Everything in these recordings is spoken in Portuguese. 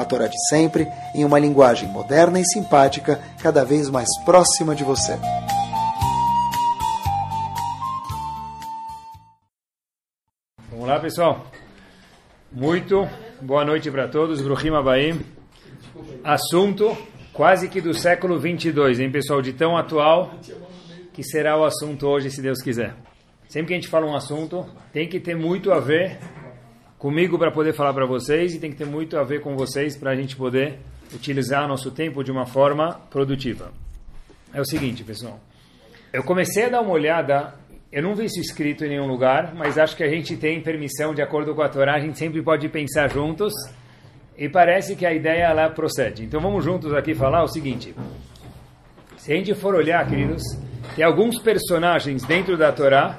a Torá de sempre, em uma linguagem moderna e simpática, cada vez mais próxima de você. Vamos lá, pessoal. Muito boa noite para todos. Bruhim Abaim. Assunto quase que do século 22, hein, pessoal? De tão atual que será o assunto hoje, se Deus quiser. Sempre que a gente fala um assunto, tem que ter muito a ver comigo para poder falar para vocês e tem que ter muito a ver com vocês para a gente poder utilizar nosso tempo de uma forma produtiva. É o seguinte, pessoal. Eu comecei a dar uma olhada, eu não vi isso escrito em nenhum lugar, mas acho que a gente tem permissão, de acordo com a Torá, a gente sempre pode pensar juntos e parece que a ideia lá procede. Então vamos juntos aqui falar o seguinte. Se a gente for olhar, queridos, tem alguns personagens dentro da Torá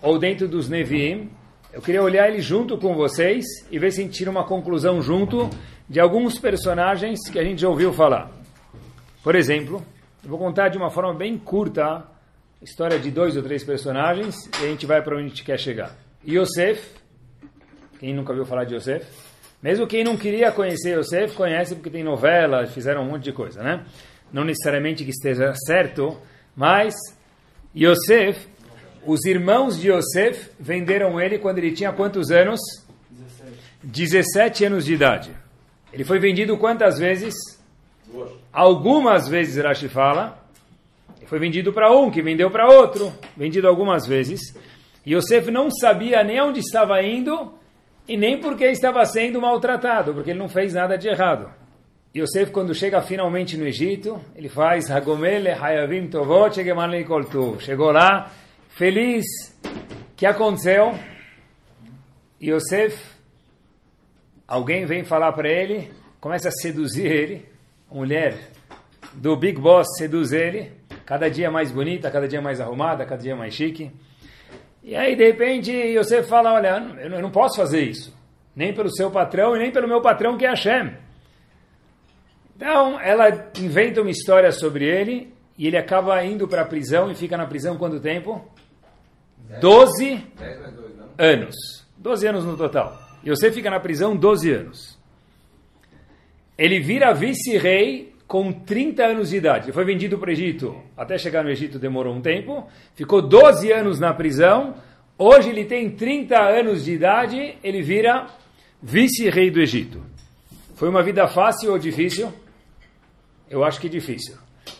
ou dentro dos Nevi'im eu queria olhar ele junto com vocês e ver se a gente tira uma conclusão junto de alguns personagens que a gente já ouviu falar. Por exemplo, eu vou contar de uma forma bem curta a história de dois ou três personagens e a gente vai para onde a gente quer chegar. Yosef, quem nunca ouviu falar de Yosef? Mesmo quem não queria conhecer Yosef, conhece porque tem novela, fizeram um monte de coisa, né? Não necessariamente que esteja certo, mas Yosef os irmãos de Yosef venderam ele quando ele tinha quantos anos? 17. 17 anos de idade. Ele foi vendido quantas vezes? Duas. Algumas vezes, Rashi fala. Ele foi vendido para um, que vendeu para outro. Vendido algumas vezes. Yosef não sabia nem onde estava indo e nem porque estava sendo maltratado, porque ele não fez nada de errado. Yosef, quando chega finalmente no Egito, ele faz Hagomel Hayavim Tovot Chegou lá, feliz. Que aconteceu? Yosef, alguém vem falar para ele, começa a seduzir ele, a mulher do Big Boss seduz ele, cada dia mais bonita, cada dia mais arrumada, cada dia mais chique. E aí, de repente, Yosef fala, olha, eu não posso fazer isso, nem pelo seu patrão e nem pelo meu patrão que é Hashem. Então, ela inventa uma história sobre ele e ele acaba indo para a prisão e fica na prisão quanto tempo? 12 anos. 12 anos no total. E você fica na prisão 12 anos. Ele vira vice-rei com 30 anos de idade. Ele foi vendido para o Egito. Até chegar no Egito demorou um tempo. Ficou 12 anos na prisão. Hoje ele tem 30 anos de idade. Ele vira vice-rei do Egito. Foi uma vida fácil ou difícil? Eu acho que difícil.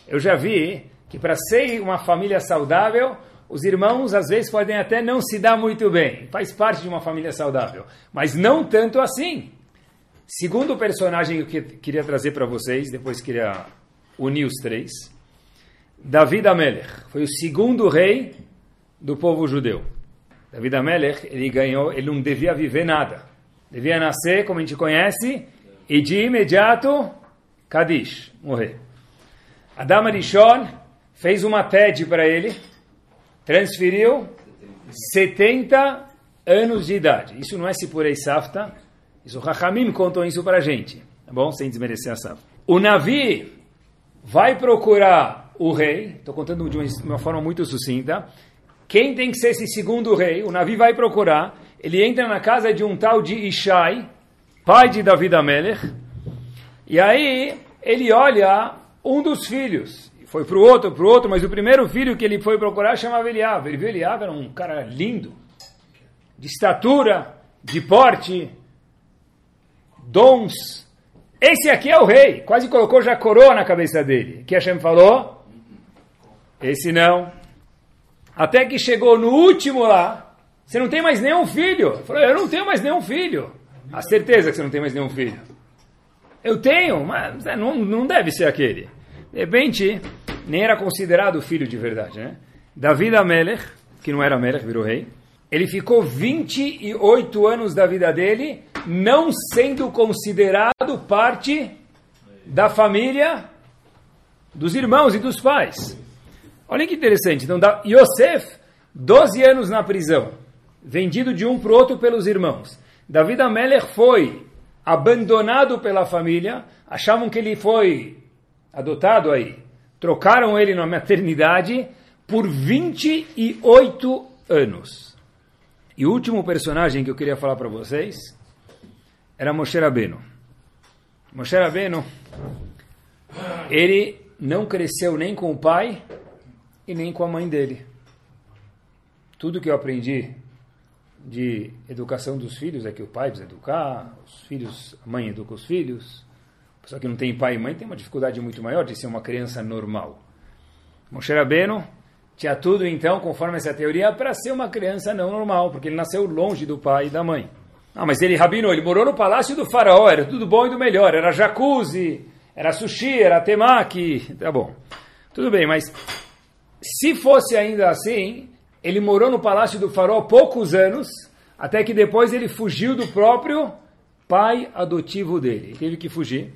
Eu já vi que para ser uma família saudável os irmãos às vezes podem até não se dar muito bem, faz parte de uma família saudável, mas não tanto assim. Segundo personagem que eu queria trazer para vocês, depois queria unir os três, David Amelech foi o segundo rei do povo judeu. David Amelech, ele ganhou, ele não devia viver nada. Devia nascer, como a gente conhece, e de imediato, Kadish, morrer. Adam Arishon fez uma TED para ele, transferiu 70 anos de idade. Isso não é Sipurei Safta, isso Rahamim contam isso para a gente, tá bom? Sem desmerecer a Safta. O Navi vai procurar o rei, estou contando de uma, uma forma muito sucinta, quem tem que ser esse segundo rei? O Navi vai procurar, ele entra na casa de um tal de Ishai, pai de David Amelech, e aí ele olha um dos filhos, foi para o outro, para o outro, mas o primeiro filho que ele foi procurar chamava Eliab. Ele viu Eliab, era um cara lindo, de estatura, de porte, dons. Esse aqui é o rei. Quase colocou já coroa na cabeça dele. Que Hashem falou? Esse não. Até que chegou no último lá, você não tem mais nenhum filho. Ele falou, eu não tenho mais nenhum filho. A certeza que você não tem mais nenhum filho. Eu tenho, mas não, não deve ser aquele. De repente, nem era considerado filho de verdade, né? David Amelech, que não era Amelech, virou rei, ele ficou 28 anos da vida dele não sendo considerado parte da família dos irmãos e dos pais. Olha que interessante. Então, Yosef, 12 anos na prisão, vendido de um para o outro pelos irmãos. David Amelech foi abandonado pela família, achavam que ele foi adotado aí, trocaram ele na maternidade por 28 anos. E o último personagem que eu queria falar para vocês era Moshe Rabbeinu. Moshe Rabbeinu, ele não cresceu nem com o pai e nem com a mãe dele. Tudo que eu aprendi de educação dos filhos é que o pai precisa educar, os filhos, a mãe educa os filhos. A pessoa que não tem pai e mãe tem uma dificuldade muito maior de ser uma criança normal. Moshe Rabbeinu tinha tudo, então, conforme essa teoria, para ser uma criança não normal, porque ele nasceu longe do pai e da mãe. Ah, mas ele, Rabino, ele morou no palácio do faraó, era tudo bom e do melhor, era jacuzzi, era sushi, era temaki, tá bom. Tudo bem, mas se fosse ainda assim, ele morou no palácio do faraó poucos anos, até que depois ele fugiu do próprio pai adotivo dele. Ele teve que fugir.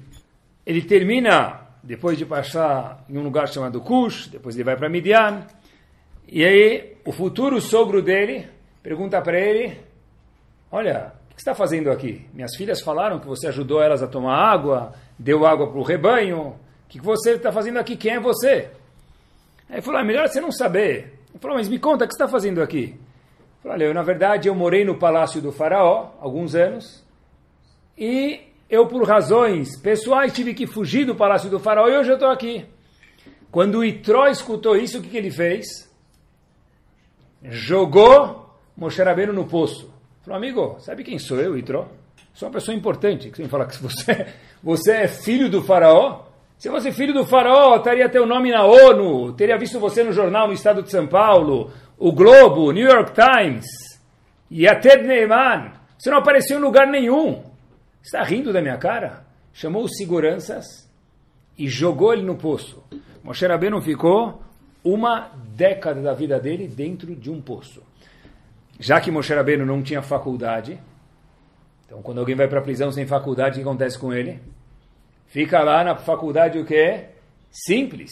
Ele termina, depois de passar em um lugar chamado Cush, depois ele vai para Midian, e aí o futuro sogro dele pergunta para ele, olha, o que está fazendo aqui? Minhas filhas falaram que você ajudou elas a tomar água, deu água para o rebanho, o que você está fazendo aqui? Quem é você? Aí ele falou, é melhor você não saber. Ele falou, mas me conta, o que você está fazendo aqui? Ele falou, olha, eu, na verdade eu morei no palácio do faraó alguns anos e eu, por razões pessoais, tive que fugir do palácio do faraó e hoje eu estou aqui. Quando o Itró escutou isso, o que, que ele fez? Jogou Moshe Rabbeinu no poço. Falou, amigo, sabe quem sou eu, Itró? Sou uma pessoa importante. Você me fala que você, você é filho do faraó? Se fosse filho do faraó, estaria teu nome na ONU, teria visto você no jornal no estado de São Paulo, o Globo, New York Times, e até Neyman. Você não apareceu em lugar nenhum. Está rindo da minha cara? Chamou os seguranças e jogou ele no poço. Moshe Rabbeinu ficou uma década da vida dele dentro de um poço. Já que Moshe Rabbeinu não tinha faculdade, então quando alguém vai para a prisão sem faculdade, o que acontece com ele? Fica lá na faculdade o que? Simples.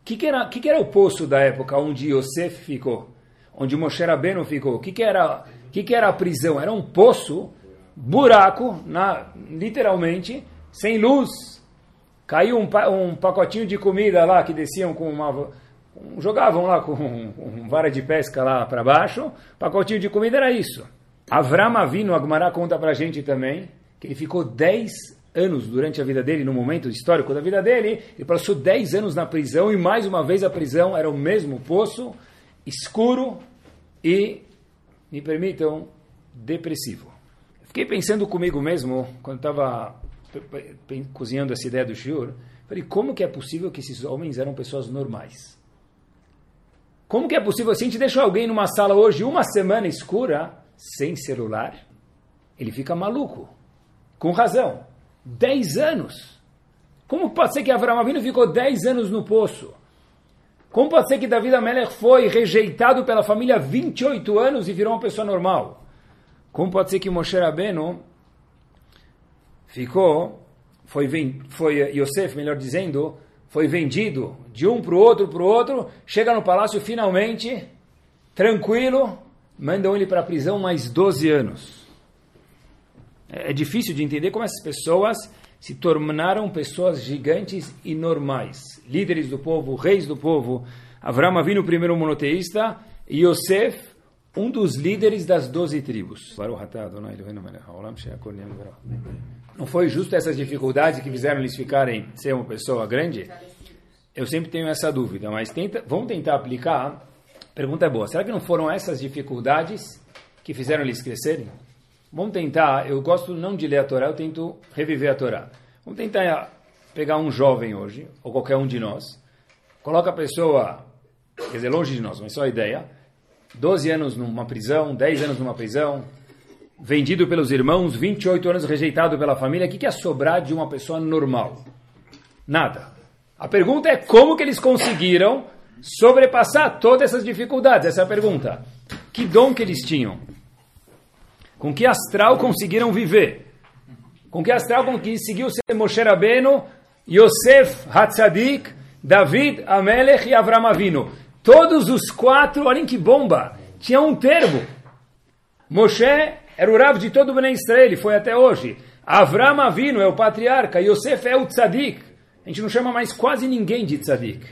O que, que, era, que, que era o poço da época onde Yosef ficou? Onde Moshe Rabbeinu ficou? O que, que, era, que, que era a prisão? Era um poço, buraco, na, literalmente, sem luz. Caiu um, um pacotinho de comida lá que desciam com uma jogavam lá com um, vara de pesca lá para baixo, pacotinho de comida era isso. Avram Avinu, Agmará conta para a gente também, que ele ficou 10 anos durante a vida dele, no momento histórico da vida dele, ele passou 10 anos na prisão e mais uma vez a prisão era o mesmo poço, escuro e, me permitam, depressivo. Fiquei pensando comigo mesmo, quando estava cozinhando essa ideia do Shur, falei, como que é possível que esses homens eram pessoas normais? Como que é possível, se a gente deixa alguém numa sala hoje uma semana escura, sem celular, ele fica maluco. Com razão. Dez anos. Como pode ser que Avram Avinu ficou dez anos no poço? Como pode ser que David Amelech foi rejeitado pela família 28 anos e virou uma pessoa normal? Como pode ser que Moshe Rabbeinu ficou, foi, foi Yosef, melhor dizendo, foi vendido de um para o outro, para o outro, chega no palácio finalmente, tranquilo, mandam ele para a prisão mais 12 anos. É, é difícil de entender como essas pessoas se tornaram pessoas gigantes e normais, líderes do povo, reis do povo. Avram Avinu, primeiro monoteísta, Yosef, um dos líderes das doze tribos. Não foi justo essas dificuldades que fizeram eles ficarem ser uma pessoa grande? Eu sempre tenho essa dúvida, mas tenta, vamos tentar aplicar. Pergunta é boa. Será que não foram essas dificuldades que fizeram eles crescerem? Vamos tentar. Eu gosto não de ler a Torá, eu tento reviver a Torá. Vamos tentar pegar um jovem hoje, ou qualquer um de nós, coloca a pessoa, quer dizer, longe de nós, mas só a ideia, 12 anos numa prisão, 10 anos numa prisão, vendido pelos irmãos, 28 anos rejeitado pela família, o que, que é sobrar de uma pessoa normal? Nada. A pergunta é como que eles conseguiram sobrepassar todas essas dificuldades? Essa é a pergunta. Que dom que eles tinham? Com que astral conseguiram viver? Com que astral conseguiu ser Moshe Rabbeinu, Yosef Hatzadik, David, Amelech e Avram Avinu. Todos os quatro, olhem que bomba, tinha um termo. Moshe era o Rav de todo o Bnei Israel, foi até hoje. Avram Avinu é o patriarca, Yosef é o tzadik. A gente não chama mais quase ninguém de tzadik.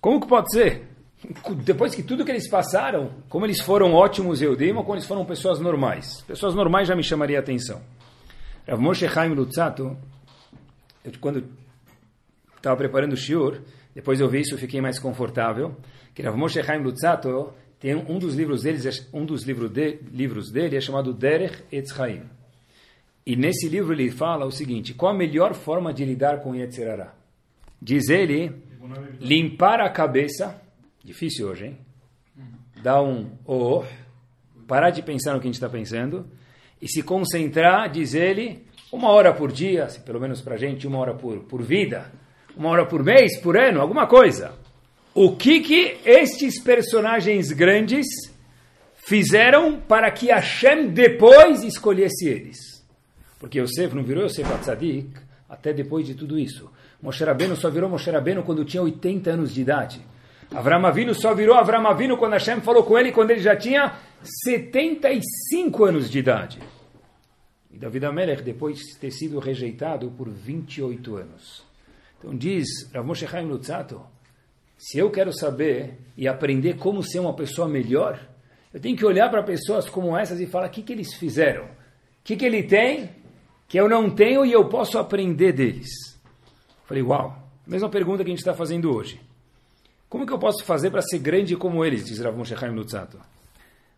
Como que pode ser? Depois que tudo que eles passaram, como eles foram ótimos Eudim ou como eles foram pessoas normais. Pessoas normais já me chamaria a atenção. Rav Moshe Chaim Lutzato, eu, quando estava preparando o shiur, depois eu vi isso e fiquei mais confortável, que Rav Moshe Chaim Lutzato tem um dos livros deles, um dos livros, de, livros dele é chamado Derech Etz Chaim. E nesse livro ele fala o seguinte, qual a melhor forma de lidar com Yetzirará? Diz ele, limpar a cabeça, difícil hoje, hein? Dar um oh, parar de pensar no que a gente está pensando, e se concentrar, diz ele, uma hora por dia, pelo menos para a gente, uma hora por, por vida, uma hora por mês, por ano, alguma coisa. O que que estes personagens grandes fizeram para que Hashem depois escolhesse eles? Porque Yosef não virou Yosef Atzadik até depois de tudo isso. Moshe Rabbeinu só virou Moshe Rabbeinu quando tinha 80 anos de idade. Avram Avinu só virou Avram Avinu quando Hashem falou com ele quando ele já tinha 75 anos de idade. E David Amelech, depois de ter sido rejeitado por 28 anos. Então diz Rav Moshe Chaim Lutzato, se eu quero saber e aprender como ser uma pessoa melhor, eu tenho que olhar para pessoas como essas e falar o que, que eles fizeram. O que, que ele tem que eu não tenho e eu posso aprender deles. Falei, uau, mesma pergunta que a gente está fazendo hoje. Como que eu posso fazer para ser grande como eles, diz Rav Moshe Chaim Lutzato.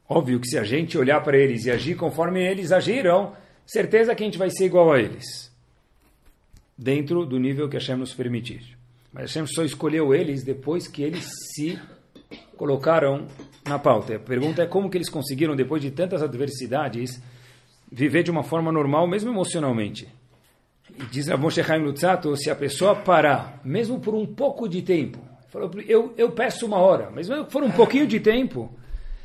Óbvio que se a gente olhar para eles e agir conforme eles agiram, certeza que a gente vai ser igual a eles. Dentro do nível que Hashem nos permitir. Mas Hashem só escolheu eles depois que eles se colocaram na pauta. A pergunta é como que eles conseguiram, depois de tantas adversidades, viver de uma forma normal, mesmo emocionalmente. E diz Rav Moshe Lutzato, se a pessoa parar, mesmo por um pouco de tempo, falou, eu, eu peço uma hora, mas mesmo for um pouquinho de tempo,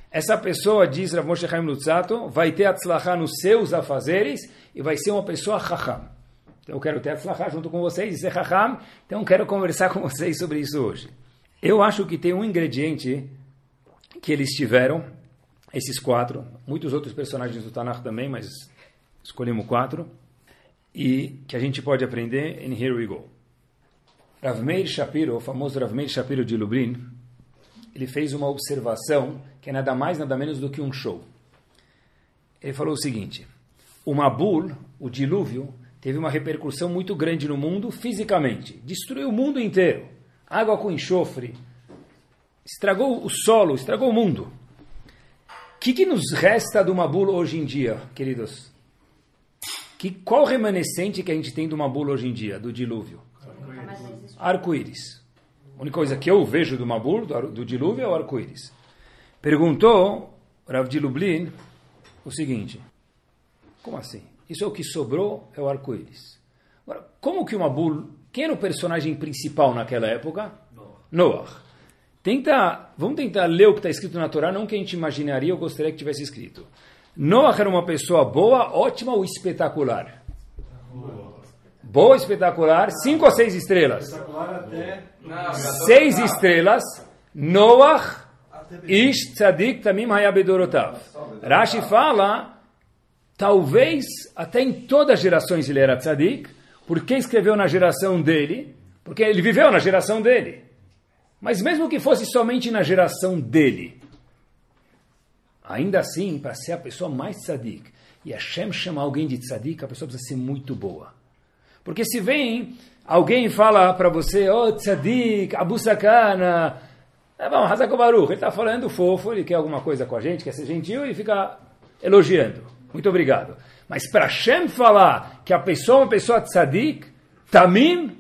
essa pessoa, diz Rav Moshe Lutzato, vai ter atzlachá nos seus afazeres e vai ser uma pessoa chacham. Então eu quero ter atzlachá junto com vocês e ser chacham, então quero conversar com vocês sobre isso hoje. Eu acho que tem um ingrediente que eles tiveram, esses quatro, muitos outros personagens do Tanakh também, mas escolhemos quatro, e que a gente pode aprender em Here We Go. Rav Meir Shapiro, o famoso Rav Meir Shapiro de Lublin, ele fez uma observação que é nada mais, nada menos do que um show. Ele falou o seguinte, o Mabul, o dilúvio, teve uma repercussão muito grande no mundo fisicamente, destruiu o mundo inteiro, água com enxofre, estragou o solo, estragou o mundo. O que, que nos resta do Mabul hoje em dia, queridos? Que, qual remanescente que a gente tem do Mabul hoje em dia, do dilúvio? Arco-íris. A única coisa que eu vejo do Mabul, do dilúvio, é o arco-íris. Perguntou Rav de Lublin o seguinte: Como assim? Isso é o que sobrou, é o arco-íris. Agora, como que o Mabul. Quem era o personagem principal naquela época? Noah. Tenta, vamos tentar ler o que está escrito na Torá, não que a gente imaginaria ou gostaria que tivesse escrito. Noah era uma pessoa boa, ótima ou espetacular? Boa, boa espetacular, cinco ou seis estrelas? Seis estrelas. Noah, Ish Tzadik Tamim Hayabedorotav. Rashi fala, talvez até em todas as gerações ele era Tzadik, porque escreveu na geração dele, porque ele viveu na geração dele. Mas mesmo que fosse somente na geração dele, ainda assim, para ser a pessoa mais tzadik, e Hashem chama alguém de tzadik, a pessoa precisa ser muito boa. Porque se vem alguém fala para você, oh tzadik, Abu Sakana, é bom, Hazako Baruch, ele está falando fofo, ele quer alguma coisa com a gente, quer ser gentil e fica elogiando. Muito obrigado. Mas para Hashem falar que a pessoa é uma pessoa tzadik, tamim,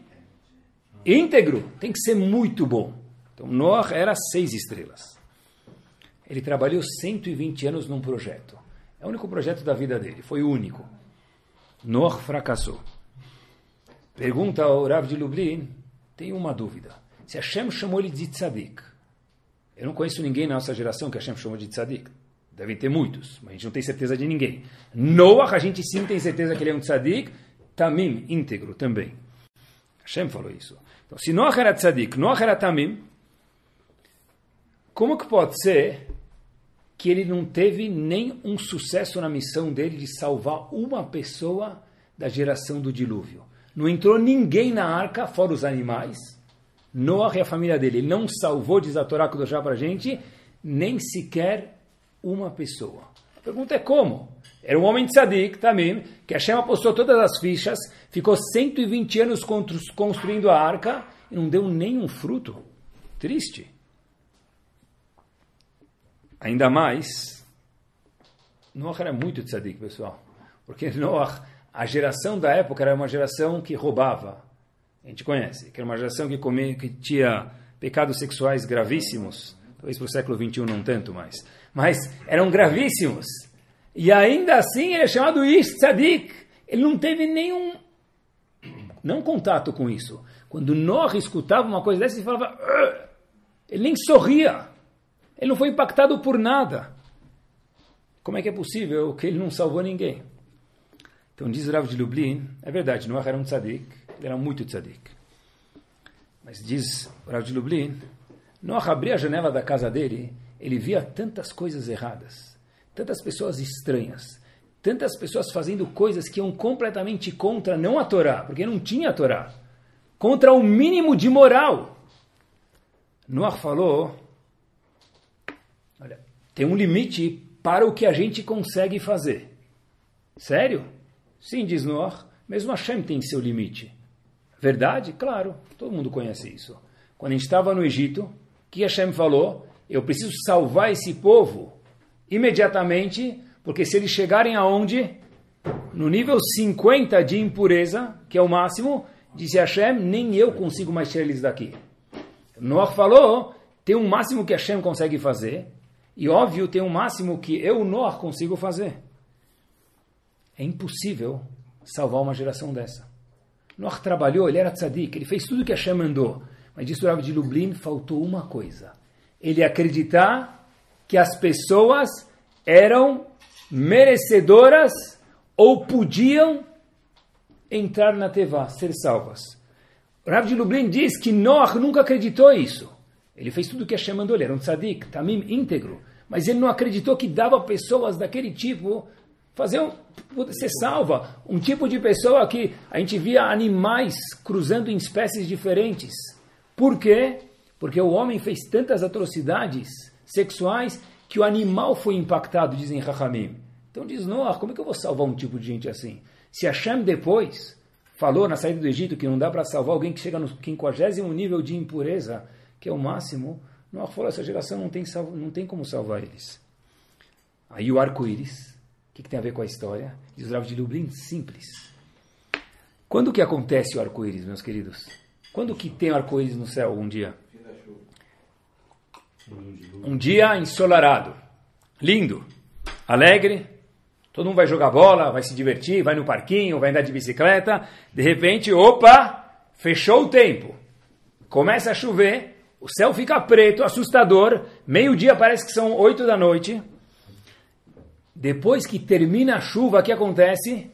íntegro, tem que ser muito bom. Então, Noah era seis estrelas. Ele trabalhou 120 anos num projeto. É o único projeto da vida dele, foi o único. Noah fracassou. Pergunta ao Rav de Lublin, tem uma dúvida. Se Hashem chamou ele de tzadik, eu não conheço ninguém na nossa geração que Hashem chamou de tzadik. Devem ter muitos, mas a gente não tem certeza de ninguém. Noah, a gente sim tem certeza que ele é um tzadik, tamim, íntegro também. Hashem falou isso. Então, se Noach era tzadik, Noach era tamim, como que pode ser que ele não teve nem um sucesso na missão dele de salvar uma pessoa da geração do dilúvio? Não entrou ninguém na arca, fora os animais. Noah e a família dele. Ele não salvou, diz a Torá Kudoshá para a gente, nem sequer uma pessoa. A pergunta é como? Era um homem de tzadik, também, que Hashem apostou todas as fichas, ficou 120 anos construindo a arca e não deu nenhum fruto. Triste. Ainda mais, Noah era muito tzadik, pessoal. Porque Noah, a geração da época era uma geração que roubava. A gente conhece, que era uma geração que, comia, que tinha pecados sexuais gravíssimos. Talvez para o século XXI não tanto mais. Mas eram gravíssimos. E ainda assim ele é chamado Ish. Ele não teve nenhum não contato com isso. Quando Noah escutava uma coisa dessa, ele falava. Ele nem sorria. Ele não foi impactado por nada. Como é que é possível que ele não salvou ninguém? Então diz Rav de Lublin, é verdade, Noah era um tzadik, ele era muito tzadik. Mas diz Rav de Lublin, Noah abria a janela da casa dele, ele via tantas coisas erradas tantas pessoas estranhas, tantas pessoas fazendo coisas que iam completamente contra, não a Torá, porque não tinha a Torá, contra o mínimo de moral. Noah falou: olha, tem um limite para o que a gente consegue fazer. Sério? Sim, diz Noah, mesmo Hashem tem seu limite. Verdade? Claro, todo mundo conhece isso. Quando a gente estava no Egito, que Hashem falou? Eu preciso salvar esse povo imediatamente, porque se eles chegarem aonde? No nível 50 de impureza, que é o máximo, disse Hashem, nem eu consigo mais tirar eles daqui. Noah falou, tem um máximo que Hashem consegue fazer, e óbvio, tem um máximo que eu, Noah, consigo fazer. É impossível salvar uma geração dessa. Noah trabalhou, ele era tzadik, ele fez tudo que Hashem mandou. Mas disse o de Lublin, faltou uma coisa. Ele acreditar que as pessoas eram merecedoras ou podiam entrar na Tevá, ser salvas. Rav de Lublin diz que Noach nunca acreditou isso. Ele fez tudo o que Hashem mandou, ele era um tzadik, tamim íntegro. Mas ele não acreditou que dava pessoas daquele tipo fazer um, ser salva. Um tipo de pessoa que a gente via animais cruzando em espécies diferentes. Por quê? Porque o homem fez tantas atrocidades sexuais que o animal foi impactado, dizem Rahamim. Então diz Noah, como é que eu vou salvar um tipo de gente assim? Se Hashem depois falou na saída do Egito que não dá para salvar alguém que chega no 50 nível de impureza, que é o máximo, Noah falou, essa geração não tem, não tem como salvar eles. Aí o arco-íris, o que, que, tem a ver com a história? Diz o Rav de Lublin, simples. Quando que acontece o arco-íris, meus queridos? Quando que tem arco-íris no céu um dia? Um dia ensolarado, lindo, alegre, todo mundo vai jogar bola, vai se divertir, vai no parquinho, vai andar de bicicleta. De repente, opa, fechou o tempo. Começa a chover, o céu fica preto, assustador. Meio-dia parece que são oito da noite. Depois que termina a chuva, o que acontece?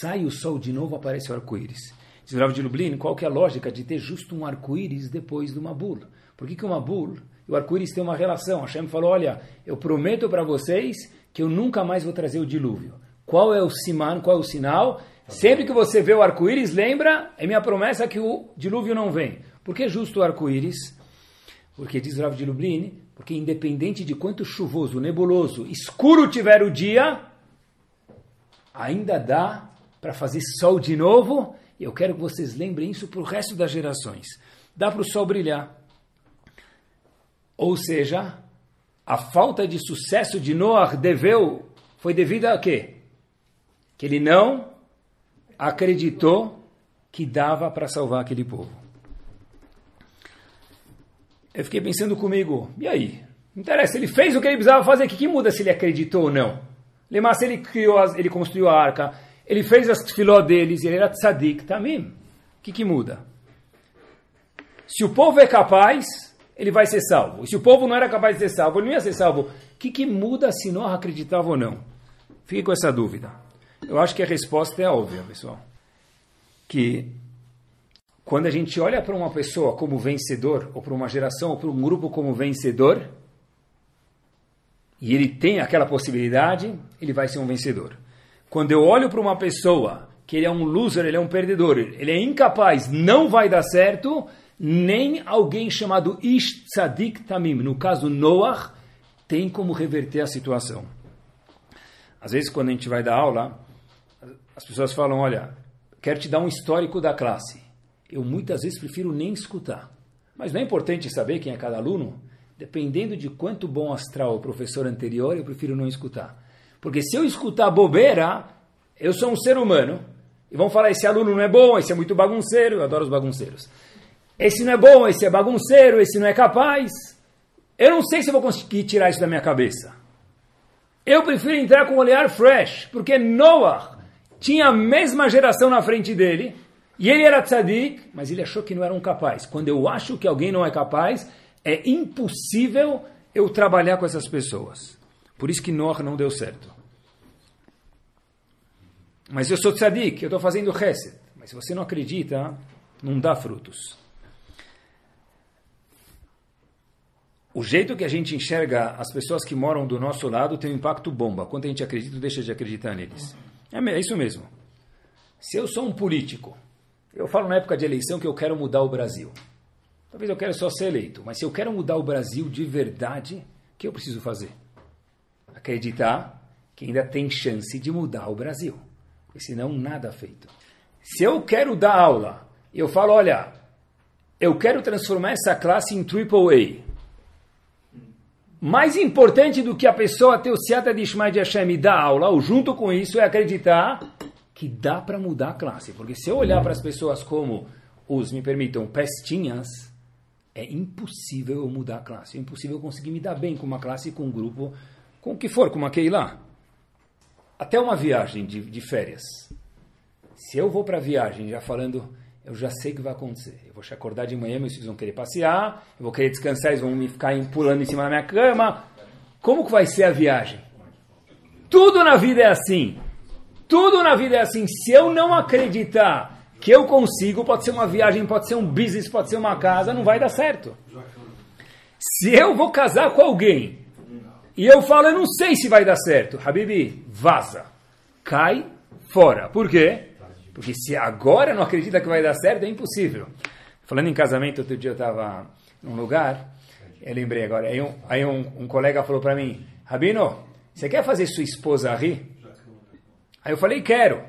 Sai o sol de novo, aparece o arco-íris. Diz o de Lublin, qual que é a lógica de ter justo um arco-íris depois de uma bula? Por que, que uma bula e o arco-íris tem uma relação. Hashem falou: Olha, eu prometo para vocês que eu nunca mais vou trazer o dilúvio. Qual é o siman, qual é o sinal? Sempre que você vê o arco-íris, lembra, é minha promessa que o dilúvio não vem. Por que justo o arco-íris? Porque diz Rav de Lublin, porque independente de quanto chuvoso, nebuloso, escuro tiver o dia, ainda dá para fazer sol de novo. E eu quero que vocês lembrem isso para o resto das gerações. Dá para o sol brilhar. Ou seja, a falta de sucesso de Noah deveu, foi devido a quê? Que ele não acreditou que dava para salvar aquele povo. Eu fiquei pensando comigo, e aí? Não interessa, ele fez o que ele precisava fazer, o que, que muda se ele acreditou ou não? Lembra se ele criou, ele construiu a arca, ele fez as filó deles, ele era tzadik, tamim. O que, que muda? Se o povo é capaz, ele vai ser salvo. E se o povo não era capaz de ser salvo, ele não ia ser salvo. O que, que muda se Noah acreditava ou não? Fique com essa dúvida. Eu acho que a resposta é óbvia, pessoal. Que quando a gente olha para uma pessoa como vencedor, ou para uma geração, ou para um grupo como vencedor, e ele tem aquela possibilidade, ele vai ser um vencedor. Quando eu olho para uma pessoa que ele é um loser, ele é um perdedor, ele é incapaz, não vai dar certo, nem alguém chamado Ish Tzadik Tamim, no caso Noah, tem como reverter a situação. Às vezes, quando a gente vai dar aula, as pessoas falam: Olha, quero te dar um histórico da classe. Eu muitas vezes prefiro nem escutar. Mas não é importante saber quem é cada aluno? Dependendo de quanto bom astral o professor anterior, eu prefiro não escutar. Porque se eu escutar bobeira, eu sou um ser humano. E vão falar: esse aluno não é bom, esse é muito bagunceiro. Eu adoro os bagunceiros. Esse não é bom, esse é bagunceiro, esse não é capaz. Eu não sei se vou conseguir tirar isso da minha cabeça. Eu prefiro entrar com um olhar fresh, porque Noah tinha a mesma geração na frente dele, e ele era tzadik, mas ele achou que não era um capaz. Quando eu acho que alguém não é capaz, é impossível eu trabalhar com essas pessoas. Por isso que Noah não deu certo. Mas eu sou tzadik, eu estou fazendo reset. Mas se você não acredita, não dá frutos. O jeito que a gente enxerga as pessoas que moram do nosso lado tem um impacto bomba. Quando a gente acredita deixa de acreditar neles. É, é isso mesmo. Se eu sou um político, eu falo na época de eleição que eu quero mudar o Brasil. Talvez eu quero só ser eleito, mas se eu quero mudar o Brasil de verdade, o que eu preciso fazer? Acreditar que ainda tem chance de mudar o Brasil. Porque senão nada feito. Se eu quero dar aula, eu falo, olha, eu quero transformar essa classe em triple A mais importante do que a pessoa ter o Seata de Ishmael de Hashem e dar aula, ou junto com isso, é acreditar que dá para mudar a classe. Porque se eu olhar para as pessoas como os, me permitam, pestinhas, é impossível eu mudar a classe. É impossível eu conseguir me dar bem com uma classe, com um grupo, com o que for, com uma lá. Até uma viagem de, de férias. Se eu vou para a viagem já falando eu já sei o que vai acontecer. Eu vou acordar de manhã, meus filhos vão querer passear, eu vou querer descansar, eles vão me ficar pulando em cima da minha cama. Como que vai ser a viagem? Tudo na vida é assim. Tudo na vida é assim. Se eu não acreditar que eu consigo, pode ser uma viagem, pode ser um business, pode ser uma casa, não vai dar certo. Se eu vou casar com alguém e eu falo, eu não sei se vai dar certo, Habibi, vaza. Cai fora. Por quê? Porque se agora não acredita que vai dar certo, é impossível. Falando em casamento, outro dia eu estava num lugar, eu lembrei agora, aí um, aí um, um colega falou para mim, Rabino, você quer fazer sua esposa rir? Aí eu falei, quero.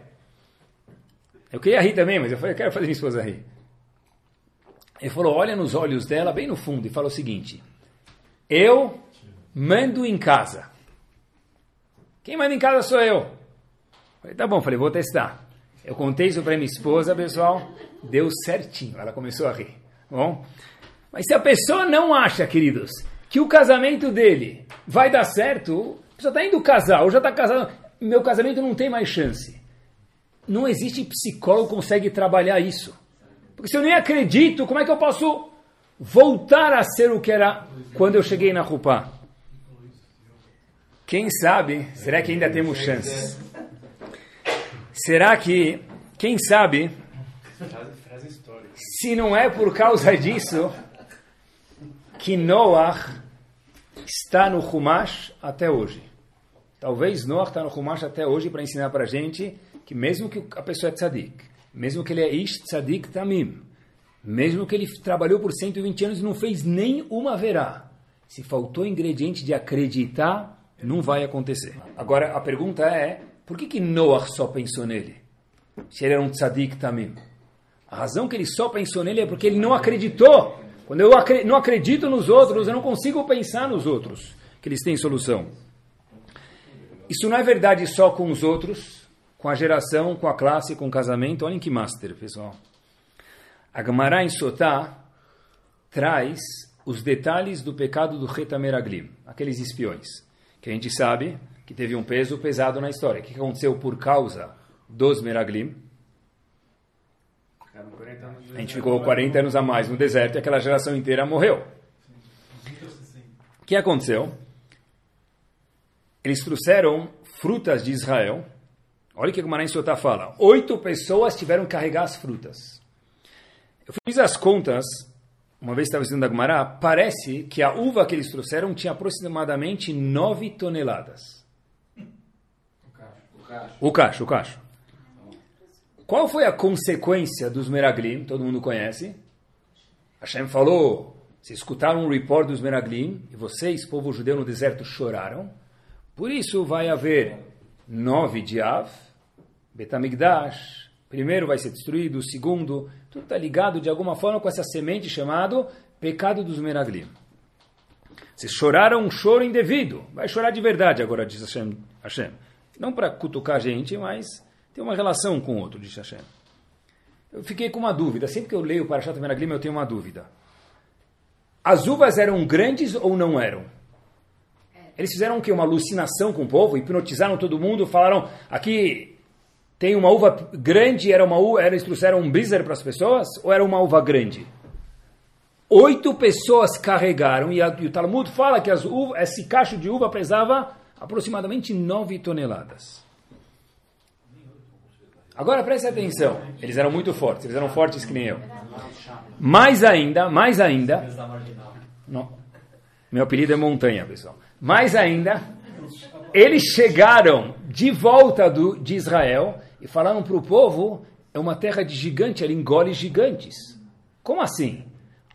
Eu queria rir também, mas eu falei, eu quero fazer minha esposa rir. Ele falou, olha nos olhos dela, bem no fundo, e falou o seguinte, eu mando em casa. Quem manda em casa sou eu. Falei, tá bom, falei, vou testar. Eu contei isso para minha esposa, pessoal, deu certinho. Ela começou a rir. Bom, mas se a pessoa não acha, queridos, que o casamento dele vai dar certo, a pessoa está indo casar, ou já está casado, meu casamento não tem mais chance. Não existe psicólogo que consegue trabalhar isso. Porque se eu nem acredito, como é que eu posso voltar a ser o que era quando eu cheguei na Rupá? Quem sabe, será que ainda temos chances? Será que, quem sabe, se não é por causa disso que Noah está no Humash até hoje? Talvez Noah está no Humash até hoje para ensinar para a gente que mesmo que a pessoa é tzadik, mesmo que ele é ish tzadik tamim, mesmo que ele trabalhou por 120 anos e não fez nem uma verá, se faltou ingrediente de acreditar, não vai acontecer. Agora, a pergunta é, por que, que Noah só pensou nele? Se ele era um tzadik também. A razão que ele só pensou nele é porque ele não acreditou. Quando eu não acredito nos outros, eu não consigo pensar nos outros, que eles têm solução. Isso não é verdade só com os outros, com a geração, com a classe, com o casamento. Olhem que master, pessoal. A Gemara em Sotá traz os detalhes do pecado do Retameraglim, aqueles espiões, que a gente sabe que teve um peso pesado na história. O que aconteceu por causa dos Meraglim? A gente ficou 40 anos a mais no deserto e aquela geração inteira morreu. O que aconteceu? Eles trouxeram frutas de Israel. Olha o que o Maran Sotá fala. Oito pessoas tiveram que carregar as frutas. Eu fiz as contas, uma vez estava estudando a Gemara, parece que a uva que eles trouxeram tinha aproximadamente 9 toneladas. O cacho, o cacho. Qual foi a consequência dos Meraglim? Todo mundo conhece. Hashem falou, se escutaram um report dos Meraglim, e vocês, povo judeu no deserto, choraram. Por isso vai haver nove de Av, Betamigdash, primeiro vai ser destruído, o segundo, tudo está ligado de alguma forma com essa semente chamado pecado dos Meraglim. Vocês choraram um choro indevido, vai chorar de verdade agora, diz Hashem. Hashem. Não para cutucar a gente, mas tem uma relação com o outro, diz Hashem. Eu fiquei com uma dúvida, sempre que eu leio para Parashat Meraglim eu tenho uma dúvida. As uvas eram grandes ou não eram? Eles fizeram o quê? Uma alucinação com o povo, hipnotizaram todo mundo, falaram, aqui tem uma uva grande, era uma uva, eles trouxeram um blizzard para as pessoas, ou era uma uva grande? Oito pessoas carregaram, e, a, e o Talmud fala que as uva, esse cacho de uva pesava aproximadamente nove toneladas. Agora preste atenção, eles eram muito fortes, eles eram fortes que nem eu. Mais ainda, mais ainda, não, meu apelido é Montanha, pessoal. Mais ainda, eles chegaram de volta do, de Israel e falaram para o povo: é uma terra de gigante, ela engole gigantes. Como assim?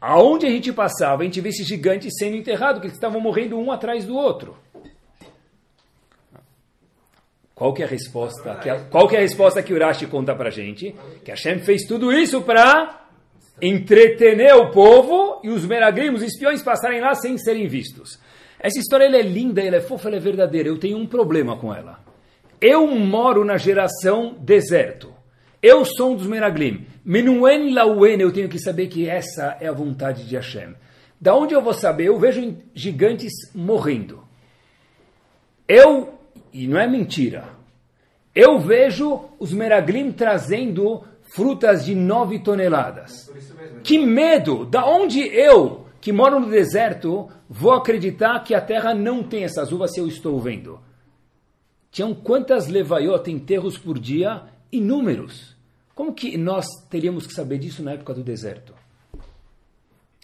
Aonde a gente passava, a gente vê esses gigantes sendo enterrados, que eles estavam morrendo um atrás do outro. Qual que é a resposta? Que a, qual que é a resposta que Urashi conta para a gente? Que Hashem fez tudo isso para entretener o povo e os meragrim, os espiões, passarem lá sem serem vistos. Essa história é linda, ela é fofa, ela é verdadeira. Eu tenho um problema com ela. Eu moro na geração deserto. Eu sou um dos Meraglim. Menuen lauen, eu tenho que saber que essa é a vontade de Hashem. Da onde eu vou saber? Eu vejo gigantes morrendo. Eu, e não é mentira, eu vejo os Meraglim trazendo frutas de nove toneladas. Que medo! Da onde eu, que moro no deserto, vou acreditar que a terra não tem essas uvas se eu estou vendo? Tinham quantas levaiot enterros por dia? Inúmeros. Como que nós teríamos que saber disso na época do deserto?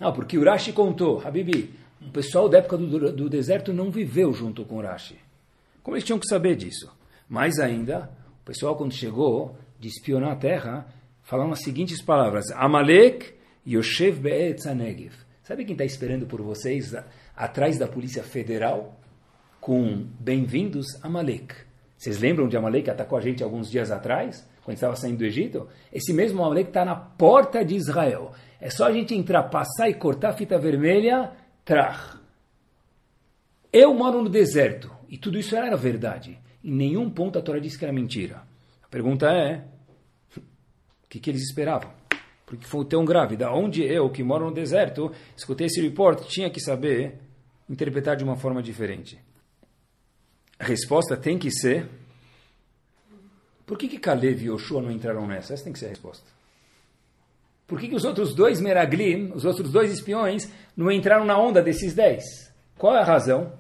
Ah, porque Urashi contou, Habibi, o pessoal da época do, do deserto não viveu junto com Urashi. Como eles tinham que saber disso? Mais ainda, o pessoal quando chegou de espionar a terra, falaram as seguintes palavras: Amalek Yoshev Be'etz. Sabe quem está esperando por vocês atrás da Polícia Federal? Com bem-vindos Amalek. Vocês lembram de Amalek atacou a gente alguns dias atrás, quando estava saindo do Egito? Esse mesmo Amalek está na porta de Israel. É só a gente entrar, passar e cortar a fita vermelha, trar. Eu moro no deserto. E tudo isso era verdade. Em nenhum ponto a Torá disse que era mentira. A pergunta é: o que, que eles esperavam? Porque foi tão grave. Da onde eu, que moro no deserto, escutei esse report, tinha que saber interpretar de uma forma diferente. A resposta tem que ser: por que, que Kalev e Yoshua não entraram nessa? Essa tem que ser a resposta. Por que, que os outros dois Meraglim, os outros dois espiões, não entraram na onda desses dez? Qual é a razão?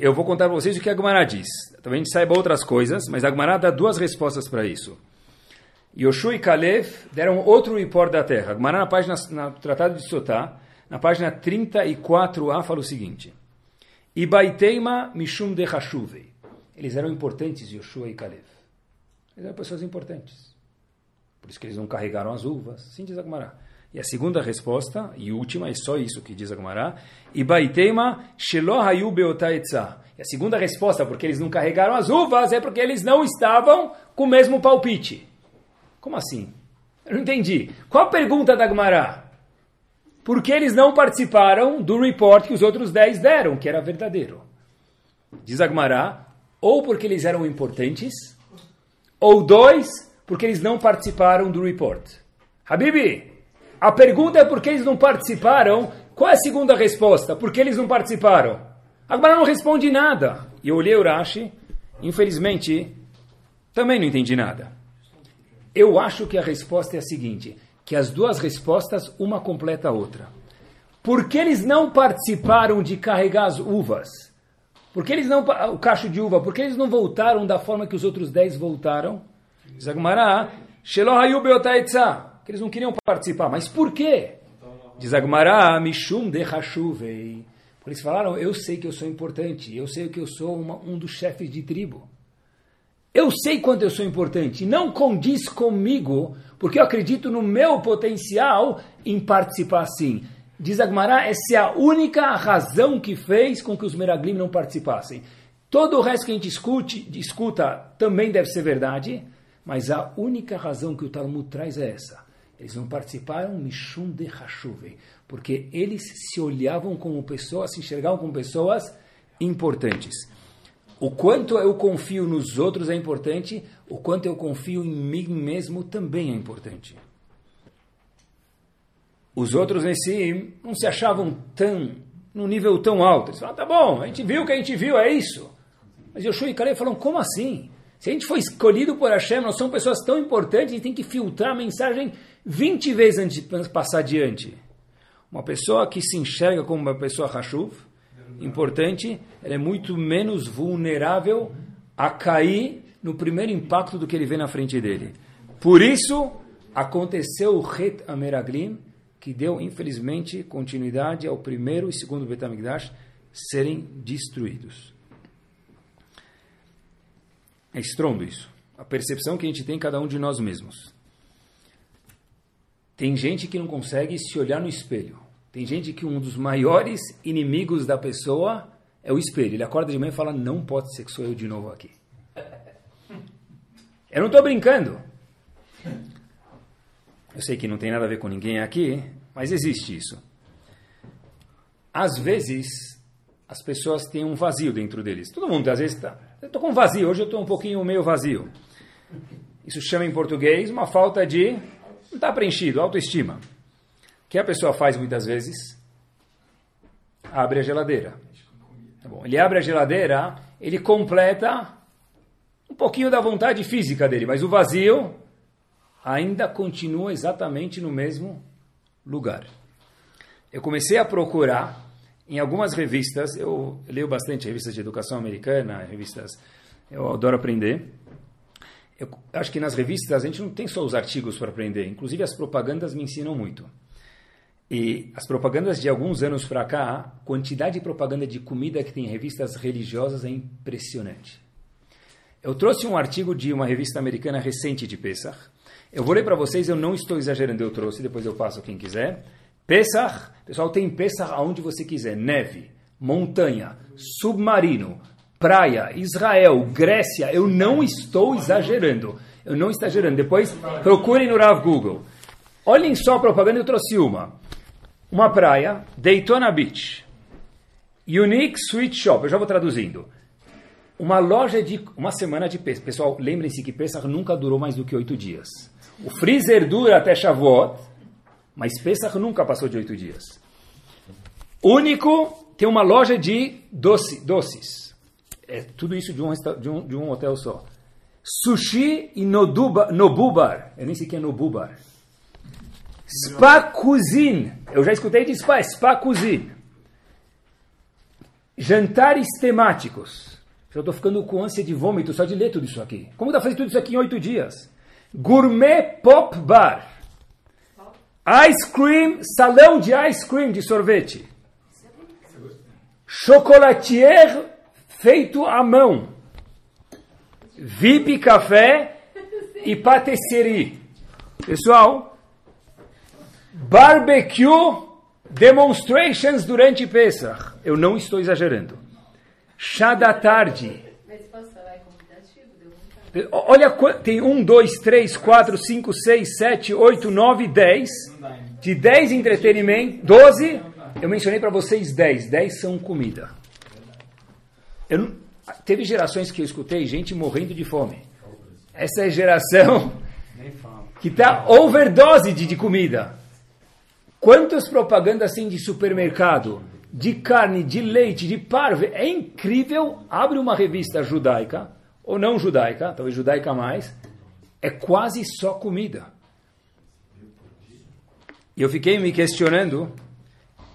Eu vou contar para vocês o que a Gemara diz. Talvez a gente saiba outras coisas, mas a Gemara dá duas respostas para isso. Yoshua e Kalev deram outro report da terra. A na página, no Tratado de Sotá, na página 34a, fala o seguinte. Ibaiteima mishum de Hashuvei. Eles eram importantes, Yoshua e Kalev. Eles eram pessoas importantes. Por isso que eles não carregaram as uvas. Sim, diz a Gemara. E a segunda resposta, e última, é só isso que diz a Gemara, Ibaitema shelo hayu E a segunda resposta, porque eles não carregaram as uvas, é porque eles não estavam com o mesmo palpite. Como assim? Eu não entendi. Qual a pergunta da Gemara? Por que eles não participaram do report que os outros dez deram, que era verdadeiro? Diz a Gemara, ou porque eles eram importantes, ou dois, porque eles não participaram do report. Habibi, a pergunta é por que eles não participaram. Qual é a segunda resposta? Por que eles não participaram? Agora não responde nada. E eu olhei o Rashi, infelizmente, também não entendi nada. Eu acho que a resposta é a seguinte, que as duas respostas, uma completa a outra. Por que eles não participaram de carregar as uvas? Por que eles não, o cacho de uva, por que eles não voltaram da forma que os outros dez voltaram? Zagmará, Shelohayu eles não queriam participar. Mas por quê? Diz Agmará, Mishum de Hashuvei. Eles falaram, eu sei que eu sou importante, eu sei que eu sou uma, um dos chefes de tribo. Eu sei quanto eu sou importante, não condiz comigo, porque eu acredito no meu potencial em participar sim. Diz Agmará, essa é a única razão que fez com que os Meraglim não participassem. Todo o resto que a gente escute, escuta também deve ser verdade, mas a única razão que o Talmud traz é essa. Eles não participaram Mishum de Hashuve, porque eles se olhavam como pessoas, se enxergavam como pessoas importantes. O quanto eu confio nos outros é importante, o quanto eu confio em mim mesmo também é importante. Os outros nesse não se achavam tão no nível tão alto. Eles falaram, tá bom, a gente viu o que a gente viu, é isso. Mas Yoshua e Caleb falaram, como assim? Se a gente foi escolhido por Hashem, nós somos pessoas tão importantes, a gente tem que filtrar a mensagem 20 vezes antes de passar adiante. Uma pessoa que se enxerga como uma pessoa Hashuv, importante, ela é muito menos vulnerável a cair no primeiro impacto do que ele vê na frente dele. Por isso, aconteceu o Het Ameraglim, que deu, infelizmente, continuidade ao primeiro e segundo Betamigdash serem destruídos. É estrondo isso. A percepção que a gente tem cada um de nós mesmos. Tem gente que não consegue se olhar no espelho. Tem gente que um dos maiores inimigos da pessoa é o espelho. Ele acorda de manhã e fala: Não pode ser que sou eu de novo aqui. Eu não estou brincando. Eu sei que não tem nada a ver com ninguém aqui, mas existe isso. Às vezes, as pessoas têm um vazio dentro deles. Todo mundo, às vezes, está. Eu estou com vazio, hoje eu estou um pouquinho meio vazio. Isso chama em português uma falta de está preenchido, autoestima. O que a pessoa faz muitas vezes? Abre a geladeira. Tá bom. Ele abre a geladeira, ele completa um pouquinho da vontade física dele, mas o vazio ainda continua exatamente no mesmo lugar. Eu comecei a procurar em algumas revistas, eu leio bastante revistas de educação americana, revistas, eu adoro aprender. Eu acho que nas revistas a gente não tem só os artigos para aprender, inclusive as propagandas me ensinam muito. E as propagandas de alguns anos para cá, a quantidade de propaganda de comida que tem em revistas religiosas é impressionante. Eu trouxe um artigo de uma revista americana recente de Pesach. Eu vou ler para vocês, eu não estou exagerando, eu trouxe, depois eu passo quem quiser. Pesach, pessoal, tem Pesach aonde você quiser. Neve, montanha, submarino, praia, Israel, Grécia, eu não estou exagerando. Eu não estou exagerando. Depois procurem no Rav Google. Olhem só a propaganda, eu trouxe uma. Uma praia, Daytona Beach. Unique Sweet Shop, eu já vou traduzindo. Uma loja de uma semana de Pesach. Pessoal, lembrem-se que Pesach nunca durou mais do que oito dias. O freezer dura até Shavuot, mas Pesach nunca passou de oito dias. Único, tem uma loja de doce, doces é tudo isso de um, de um, de um hotel só. Sushi e Noduba, Nobubar. Eu nem sei quem é Nobubar. Spa Cuisine. Eu já escutei de spa, Spa Cuisine. Jantares temáticos. Já estou ficando com ânsia de vômito só de ler tudo isso aqui. Como dá para fazer tudo isso aqui em oito dias? Gourmet Pop Bar. Ice Cream, salão de ice cream, de sorvete. Chocolatier feito à mão. VIP café e patisserie. Pessoal, barbecue demonstrations durante Pesach. Eu não estou exagerando. Chá da tarde. Olha, tem um, dois, três, quatro, cinco, seis, sete, oito, nove, dez. De dez entretenimento, doze. Eu mencionei para vocês dez. Dez são comida. Eu, teve gerações que eu escutei gente morrendo de fome. Essa é geração que está overdose de, de comida. Quantas propagandas assim de supermercado, de carne, de leite, de parve. É incrível. Abre uma revista judaica, ou não judaica, talvez judaica mais. É quase só comida. E eu fiquei me questionando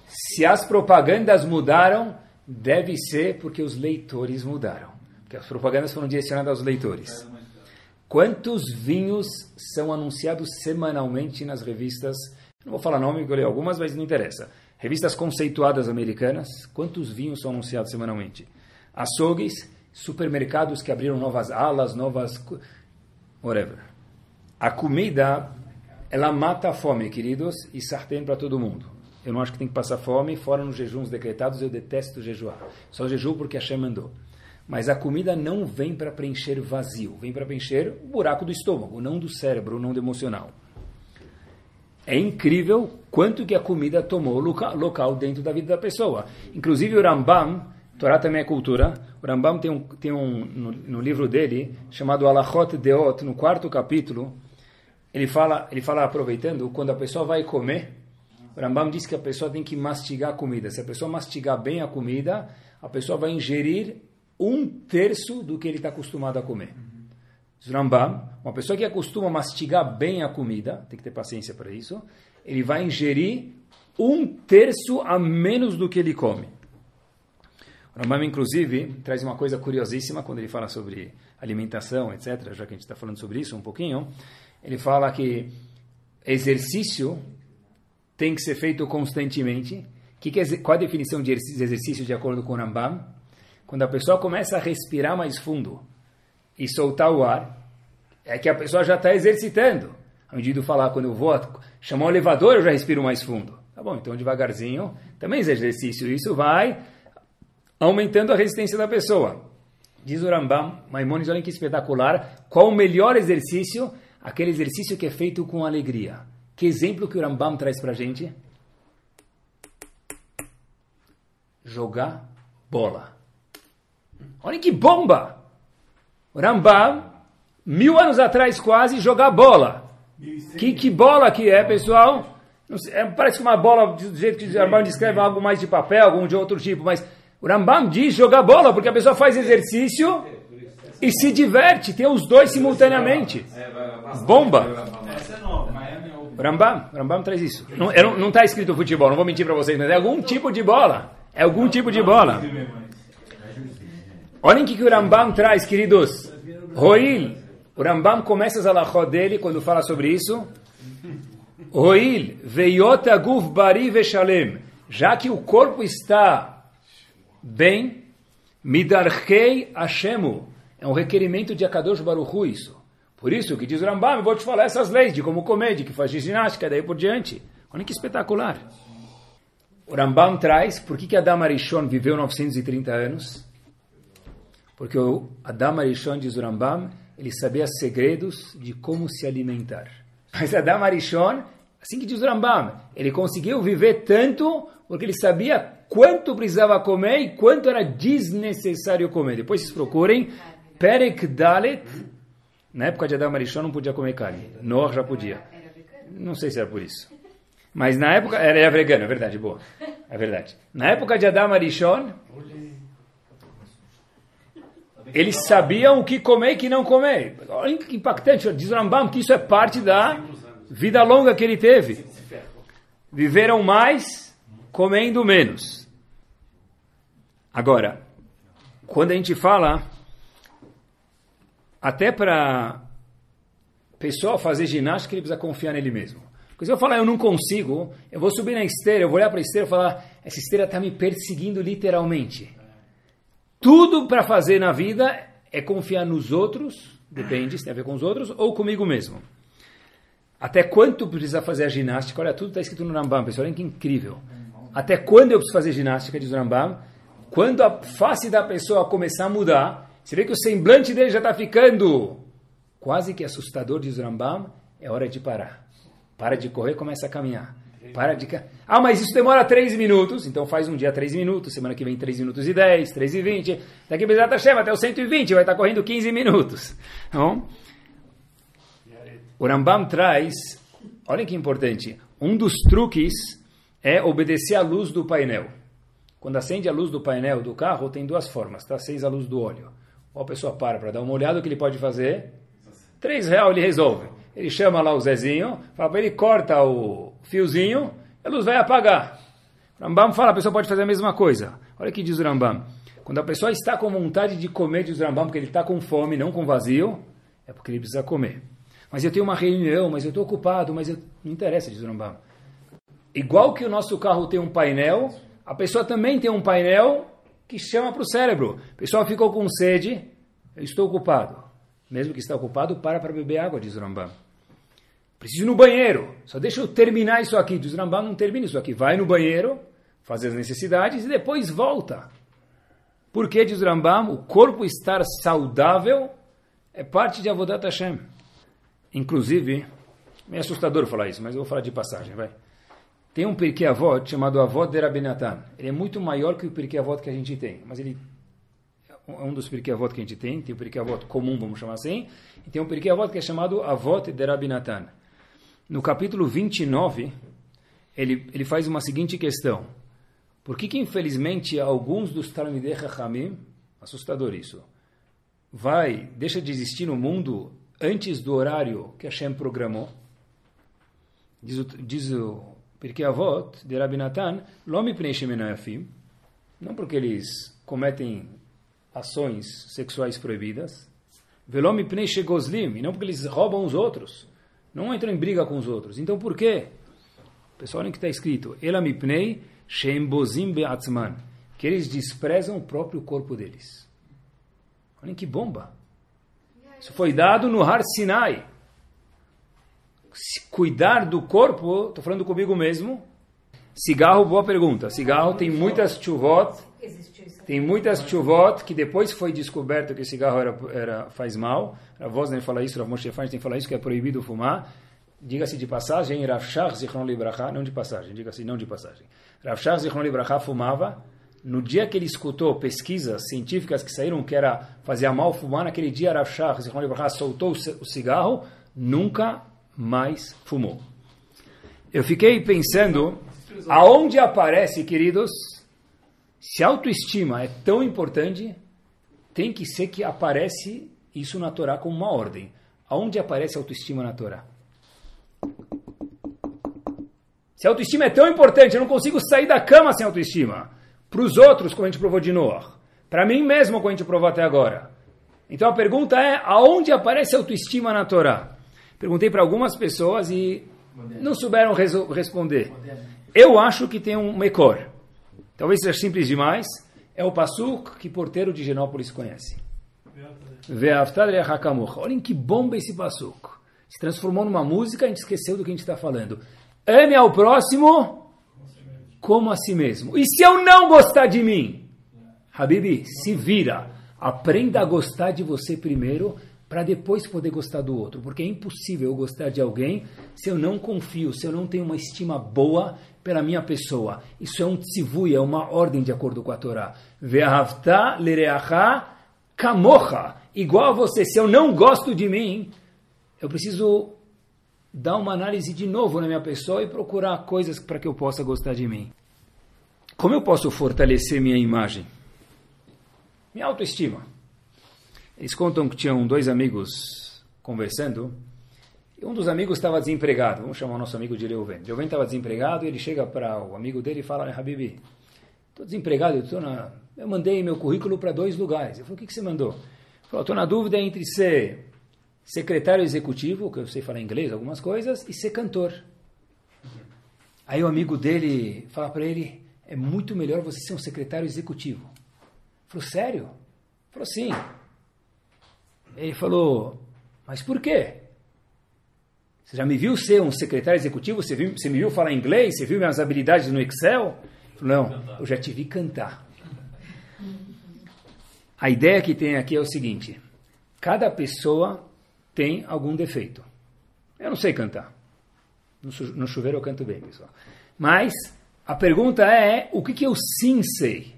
se as propagandas mudaram Deve ser porque os leitores mudaram. Porque as propagandas foram direcionadas aos leitores. Quantos vinhos são anunciados semanalmente nas revistas? Não vou falar nome, eu li algumas, mas não interessa. Revistas conceituadas americanas, quantos vinhos são anunciados semanalmente? Açougues, supermercados que abriram novas alas, novas. whatever. A comida, ela mata a fome, queridos, e sartém para todo mundo. Eu não acho que tem que passar fome, fora nos jejuns decretados, eu detesto jejuar. Só jejuo porque Hashem mandou. Mas a comida não vem para preencher vazio, vem para preencher o buraco do estômago, não do cérebro, não do emocional. É incrível quanto que a comida tomou local dentro da vida da pessoa. Inclusive o Rambam, Torá também é cultura, o Rambam tem um, tem um no, no livro dele, chamado Alachot Deot, no quarto capítulo, ele fala, ele fala aproveitando, quando a pessoa vai comer, Rambam diz que a pessoa tem que mastigar a comida. Se a pessoa mastigar bem a comida, a pessoa vai ingerir um terço do que ele está acostumado a comer. Rambam, uma pessoa que acostuma mastigar bem a comida, tem que ter paciência para isso, ele vai ingerir um terço a menos do que ele come. O Rambam, inclusive, traz uma coisa curiosíssima quando ele fala sobre alimentação, etc., já que a gente está falando sobre isso um pouquinho. Ele fala que exercício tem que ser feito constantemente. Que que é, qual a definição de exercício de acordo com o Rambam? Quando a pessoa começa a respirar mais fundo e soltar o ar, é que a pessoa já está exercitando. Ao de falar, quando eu vou chamar o elevador, eu já respiro mais fundo. Tá bom, então devagarzinho, também é exercício. Isso vai aumentando a resistência da pessoa. Diz o Rambam, Maimonides, olha que espetacular, qual o melhor exercício? Aquele exercício que é feito com alegria. Que exemplo que o Rambam traz para a gente? Jogar bola. Olha que bomba! O Rambam, mil anos atrás quase, jogar bola. Que, que bola que é, pessoal? Sei, é, parece uma bola do jeito que o Rambam descreve algo mais de papel, algum de outro tipo, mas o Rambam diz jogar bola porque a pessoa faz exercício e se diverte, tem os dois simultaneamente. Bomba! Rambam, Rambam traz isso. Não está escrito futebol, não vou mentir para vocês, mas é algum tipo de bola. É algum tipo de bola. Olhem o que, que o Rambam traz, queridos. Roil. O Rambam começa as alachot dele quando fala sobre isso. Roil. Veiot aguf bari veshalem. Já que o corpo está bem, midarchei Hashemu. É um requerimento de Akadosh Baruchu isso. Por isso que diz o Rambam, vou te falar essas leis de como comer, de que faz ginástica, daí por diante. Olha que espetacular. O Rambam traz por que, que Adam Arishon viveu 930 anos. Porque o Adam Arishon, diz o Rambam, ele sabia segredos de como se alimentar. Mas Adam Arishon, assim que diz o Rambam, ele conseguiu viver tanto porque ele sabia quanto precisava comer e quanto era desnecessário comer. Depois vocês procurem Perek Dalet. Na época de Adam Arishon não podia comer carne. Noah já podia. Não sei se era por isso. Mas na época... Era vegano, é verdade, boa. É verdade. Na época de Adam Arishon, eles sabiam o que comer e o que não comer. Olha que impactante, diz Rambam que isso é parte da vida longa que ele teve. Viveram mais comendo menos. Agora, quando a gente fala, até para pessoa fazer ginástica, ele precisa confiar nele mesmo. Porque se eu falar, eu não consigo, eu vou subir na esteira, eu vou olhar para a esteira e falar, essa esteira está me perseguindo literalmente. Tudo para fazer na vida é confiar nos outros, depende se tem a ver com os outros, ou comigo mesmo. Até quanto precisa fazer a ginástica? Olha, tudo está escrito no Rambam, pessoal, olha que incrível. Até quando eu preciso fazer ginástica, diz o Rambam? Quando a face da pessoa começar a mudar, você vê que o semblante dele já está ficando quase que assustador, diz o Rambam, é hora de parar. Para de correr, começa a caminhar. Para de. Ah, mas isso demora 3 minutos. Então faz um dia 3 minutos, semana que vem 3 minutos e 10, 3 e 20. Daqui a Bezat Hashem até o 120, vai estar correndo 15 minutos. Então, o Rambam traz, olha que importante, um dos truques é obedecer à luz do painel. Quando acende a luz do painel do carro, tem duas formas, tá? Acende a luz do óleo. A pessoa para para dar uma olhada, o que ele pode fazer? 3 reais ele resolve. Ele chama lá o Zezinho, fala para ele, corta o fiozinho, a luz vai apagar. Rambam fala, a pessoa pode fazer a mesma coisa. Olha o que diz o Rambam. Quando a pessoa está com vontade de comer, diz o Rambam, porque ele está com fome, não com vazio, É porque ele precisa comer. Mas eu tenho uma reunião, mas eu estou ocupado, mas eu... não interessa, diz o Rambam. Igual que o nosso carro tem um painel, a pessoa também tem um painel que chama para o cérebro. A pessoa ficou com sede, eu estou ocupado. Mesmo que está ocupado, para para beber água, diz o Rambam. Preciso ir no banheiro. Só deixa eu terminar isso aqui. Diz o Rambam, não termina isso aqui. Vai no banheiro, faz as necessidades e depois volta. Por que, diz o Rambam, o corpo estar saudável é parte de Avodat Hashem. Inclusive, é assustador falar isso, mas eu vou falar de passagem, vai. Tem um Pirkei Avot chamado Avot de Rabinatan. Ele é muito maior que o Pirkei Avot que a gente tem, mas ele é um dos Pirkei Avot que a gente tem. Tem o Pirkei Avot comum, vamos chamar assim, e tem um Pirkei Avot que é chamado Avot de Rabinatan. No capítulo 29, ele, ele faz uma seguinte questão. Por que, que infelizmente, alguns dos Talmidei Chachamim, assustador isso, vai, deixa de existir no mundo antes do horário que Hashem programou? Diz o, diz o Pirkei Avot de Rabbi Natan, Lomi não porque eles cometem ações sexuais proibidas, Velomi Pnei Shegozlim, e não porque eles roubam os outros, não entram em briga com os outros. Então por quê? Pessoal, olha o que está escrito, Elami Pnei Shembozim Beatzman, que eles desprezam o próprio corpo deles. Olhem que bomba! Isso foi dado no Har Sinai. Cuidar do corpo, estou falando comigo mesmo. Cigarro, boa pergunta. Cigarro tem muitas chuvot, tem muitas chuvot que depois foi descoberto que cigarro era, era, faz mal. A voz nem fala isso, a Moshe Feinstein fala isso, que é proibido fumar. Diga-se de passagem, Rav Shach Zichron Libraha, não de passagem, diga-se não de passagem. Rav Shach Zichron Libraha fumava, no dia que ele escutou pesquisas científicas que saíram que era fazer mal fumar, naquele dia Rav Shach Zichron Libraha soltou o cigarro, nunca mais fumou. Eu fiquei pensando, aonde aparece, queridos, se autoestima é tão importante, tem que ser que aparece isso na Torá como uma ordem. Aonde aparece autoestima na Torá? Se a autoestima é tão importante, eu não consigo sair da cama sem autoestima. Para os outros, como a gente provou de Noah. Para mim mesmo, como a gente provou até agora. Então a pergunta é, aonde aparece autoestima na Torá? Perguntei para algumas pessoas e não souberam responder. Eu acho que tem um mecor. Talvez seja simples demais. É o Passuk que porteiro de Genópolis conhece. Olhem que bomba esse Passuk. Se transformou numa música, a gente esqueceu do que a gente está falando. Ame ao próximo como a si mesmo. E se eu não gostar de mim? Habibi, se vira. Aprenda a gostar de você primeiro para depois poder gostar do outro. Porque é impossível eu gostar de alguém se eu não confio, se eu não tenho uma estima boa pela minha pessoa. Isso é um tzivui, é uma ordem de acordo com a Torá. Ve'ahavta lereacha kamocha. Igual a você, se eu não gosto de mim, eu preciso dar uma análise de novo na minha pessoa e procurar coisas para que eu possa gostar de mim. Como eu posso fortalecer minha imagem? Minha autoestima. Eles contam que tinham dois amigos conversando e um dos amigos estava desempregado. Vamos chamar o nosso amigo de Leuven. Leuven estava desempregado e ele chega para o amigo dele e fala, Habibi, estou desempregado, eu, na... eu mandei meu currículo para dois lugares. Ele falou, o que, que você mandou? Ele falou, estou na dúvida entre ser secretário executivo, que eu sei falar inglês, algumas coisas, e ser cantor. Aí o amigo dele fala para ele, é muito melhor você ser um secretário executivo. Ele falou, sério? Ele falou, sim. Ele falou, mas por quê? Você já me viu ser um secretário executivo? Você, viu, você me viu falar inglês? Você viu minhas habilidades no Excel? Não, eu já te vi cantar. A ideia que tem aqui é o seguinte: cada pessoa tem algum defeito. Eu não sei cantar. No chuveiro eu canto bem, pessoal. Mas a pergunta é: o que, que eu sim sei?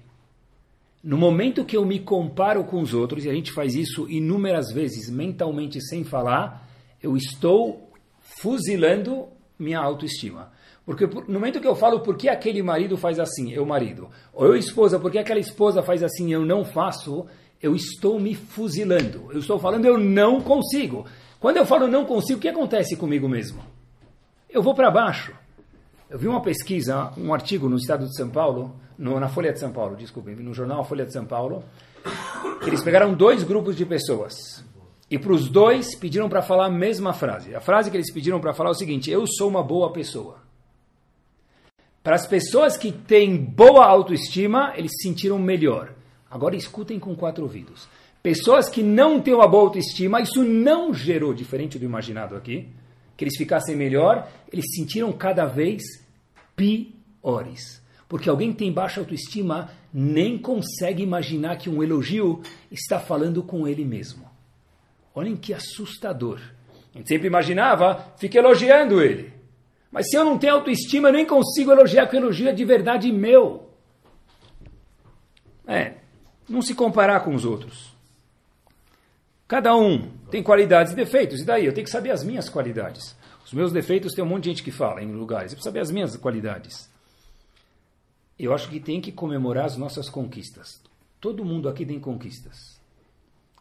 No momento que eu me comparo com os outros, e a gente faz isso inúmeras vezes mentalmente sem falar, eu estou fuzilando minha autoestima. Porque no momento que eu falo por que aquele marido faz assim, eu marido, ou eu esposa, por que aquela esposa faz assim, eu não faço, eu estou me fuzilando. Eu estou falando, eu não consigo. Quando eu falo não consigo, o que acontece comigo mesmo? Eu vou para baixo. Eu vi uma pesquisa, um artigo no estado de São Paulo, no, na Folha de São Paulo, desculpem, no jornal Folha de São Paulo, eles pegaram dois grupos de pessoas. E para os dois pediram para falar a mesma frase. A frase que eles pediram para falar é o seguinte: Eu sou uma boa pessoa. Para as pessoas que têm boa autoestima, eles se sentiram melhor. Agora escutem com quatro ouvidos. Pessoas que não têm uma boa autoestima, isso não gerou, diferente do imaginado aqui, que eles ficassem melhor, eles se sentiram cada vez piores. Porque alguém que tem baixa autoestima nem consegue imaginar que um elogio está falando com ele mesmo. Olhem que assustador. A gente sempre imaginava, fica elogiando ele. Mas se eu não tenho autoestima, eu nem consigo elogiar, que o elogio é de verdade meu. É, não se comparar com os outros. Cada um tem qualidades e defeitos, e daí? Eu tenho que saber as minhas qualidades. Os meus defeitos tem um monte de gente que fala em lugares, eu preciso saber as minhas qualidades. Eu acho que tem que comemorar as nossas conquistas. Todo mundo aqui tem conquistas.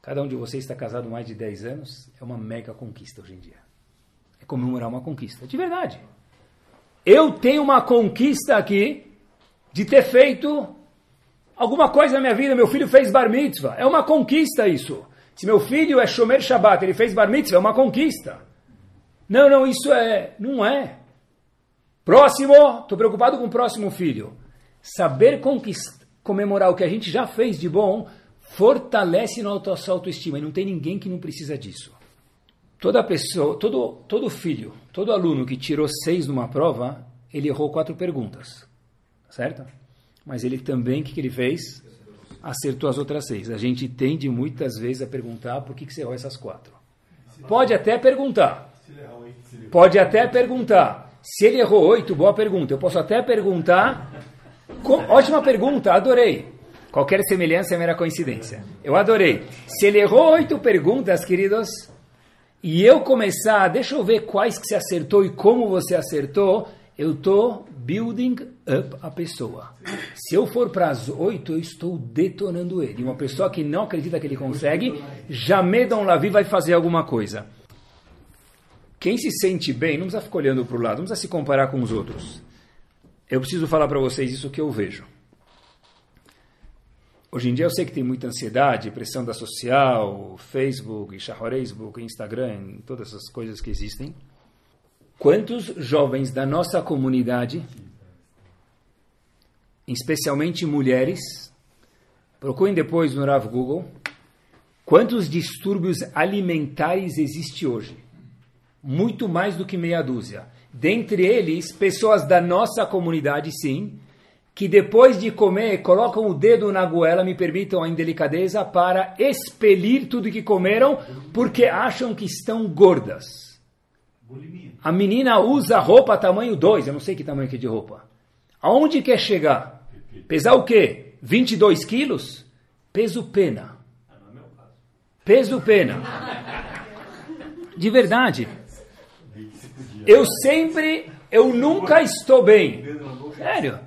Cada um de vocês está casado mais de 10 anos, é uma mega conquista hoje em dia. É comemorar uma conquista, de verdade. Eu tenho uma conquista aqui de ter feito alguma coisa na minha vida. Meu filho fez bar mitzvah. É uma conquista isso. Se meu filho é Shomer Shabbat, ele fez bar mitzvah, é uma conquista. Não, não, isso é. Não é. Próximo, estou preocupado com o próximo filho. Saber comemorar o que a gente já fez de bom fortalece nossa autoestima. E não tem ninguém que não precisa disso. Toda pessoa, todo, todo filho, todo aluno que tirou seis numa prova, ele errou quatro perguntas. Certo? Mas ele também, o que, que ele fez? Acertou as outras seis. A gente tende muitas vezes a perguntar por que, que você errou essas quatro. Pode até perguntar. Pode até perguntar. Se ele errou oito, boa pergunta. Eu posso até perguntar. Com, ótima pergunta, adorei. Qualquer semelhança é mera coincidência. Eu adorei. Se ele errou oito perguntas, queridos, e eu começar, deixa eu ver quais que você acertou e como você acertou, eu estou building up a pessoa. Se eu for para as oito, eu estou detonando ele. Uma pessoa que não acredita que ele consegue, jamais Dom Lavi vai fazer alguma coisa. Quem se sente bem, não precisa ficar olhando para o lado, não precisa se comparar com os outros. Eu preciso falar para vocês isso que eu vejo. Hoje em dia eu sei que tem muita ansiedade, pressão da social, Facebook, Facebook, Instagram, todas essas coisas que existem. Quantos jovens da nossa comunidade, especialmente mulheres, procurem depois no Rav Google, quantos distúrbios alimentares existe hoje? Muito mais do que meia dúzia. Dentre eles, pessoas da nossa comunidade, sim, que depois de comer colocam o dedo na goela, me permitam a indelicadeza, para expelir tudo que comeram, porque acham que estão gordas. A menina usa roupa tamanho 2, eu não sei que tamanho que é de roupa. Aonde quer chegar? Pesar o quê? 22 quilos? Peso pena. Peso pena. De verdade. Eu sempre, eu nunca estou bem. Sério.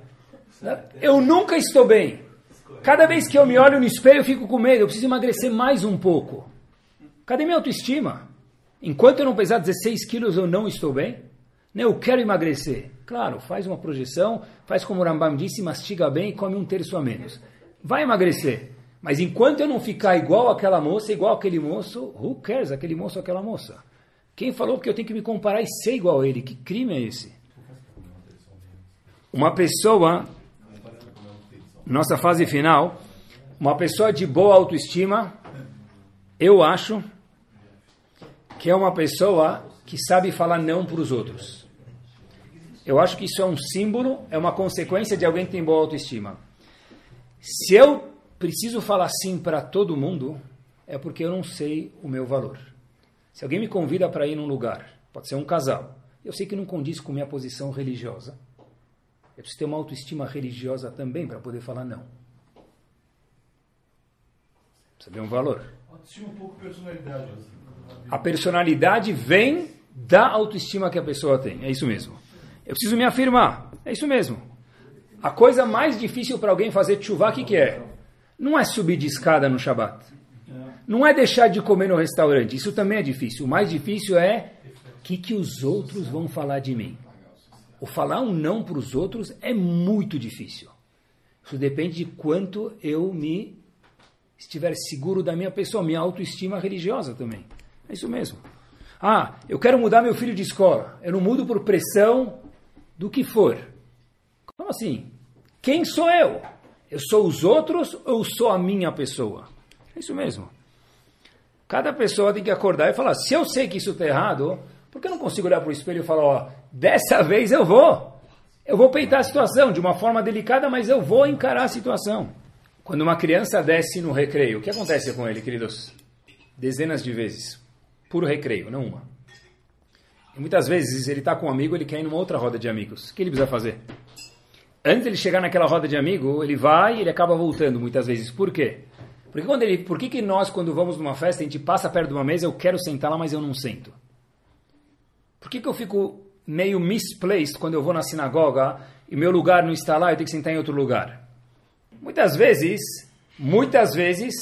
Eu nunca estou bem. Cada vez que eu me olho no espelho, eu fico com medo. Eu preciso emagrecer mais um pouco. Cadê minha autoestima? Enquanto eu não pesar 16 quilos, eu não estou bem? Eu quero emagrecer. Claro, faz uma projeção, faz como o Rambam disse, mastiga bem e come um terço a menos. Vai emagrecer. Mas enquanto eu não ficar igual aquela moça, igual aquele moço, who cares, aquele moço ou aquela moça? Quem falou que eu tenho que me comparar e ser igual a ele? Que crime é esse? Uma pessoa nossa fase final, uma pessoa de boa autoestima, eu acho que é uma pessoa que sabe falar não para os outros. Eu acho que isso é um símbolo, é uma consequência de alguém que tem boa autoestima. Se eu preciso falar sim para todo mundo, é porque eu não sei o meu valor. Se alguém me convida para ir num lugar, pode ser um casal, eu sei que não condiz com minha posição religiosa. Eu preciso ter uma autoestima religiosa também para poder falar não. Precisa ter um valor. Autoestima um pouco personalidade. A personalidade vem da autoestima que a pessoa tem. É isso mesmo. Eu preciso me afirmar. É isso mesmo. A coisa mais difícil para alguém fazer chuva, o que, que é? Não é subir de escada no Shabat. Não é deixar de comer no restaurante. Isso também é difícil. O mais difícil é o que, que os outros vão falar de mim. O falar um não para os outros é muito difícil. Isso depende de quanto eu me estiver seguro da minha pessoa, minha autoestima religiosa também. É isso mesmo. Ah, eu quero mudar meu filho de escola. Eu não mudo por pressão do que for. Como assim? Quem sou eu? Eu sou os outros ou sou a minha pessoa? É isso mesmo. Cada pessoa tem que acordar e falar: se eu sei que isso está errado, por que eu não consigo olhar para o espelho e falar: ó, dessa vez eu vou? Eu vou peitar a situação de uma forma delicada, mas eu vou encarar a situação. Quando uma criança desce no recreio, o que acontece com ele, queridos? Dezenas de vezes. Puro recreio, não uma. E muitas vezes ele está com um amigo, ele quer ir numa outra roda de amigos. O que ele precisa fazer? Antes de ele chegar naquela roda de amigo, ele vai e ele acaba voltando muitas vezes. Por quê? Porque quando ele, por que, que nós, quando vamos numa festa, a gente passa perto de uma mesa, eu quero sentar lá, mas eu não sento? Por que, que eu fico meio misplaced quando eu vou na sinagoga e meu lugar não está lá, eu tenho que sentar em outro lugar. Muitas vezes, muitas vezes,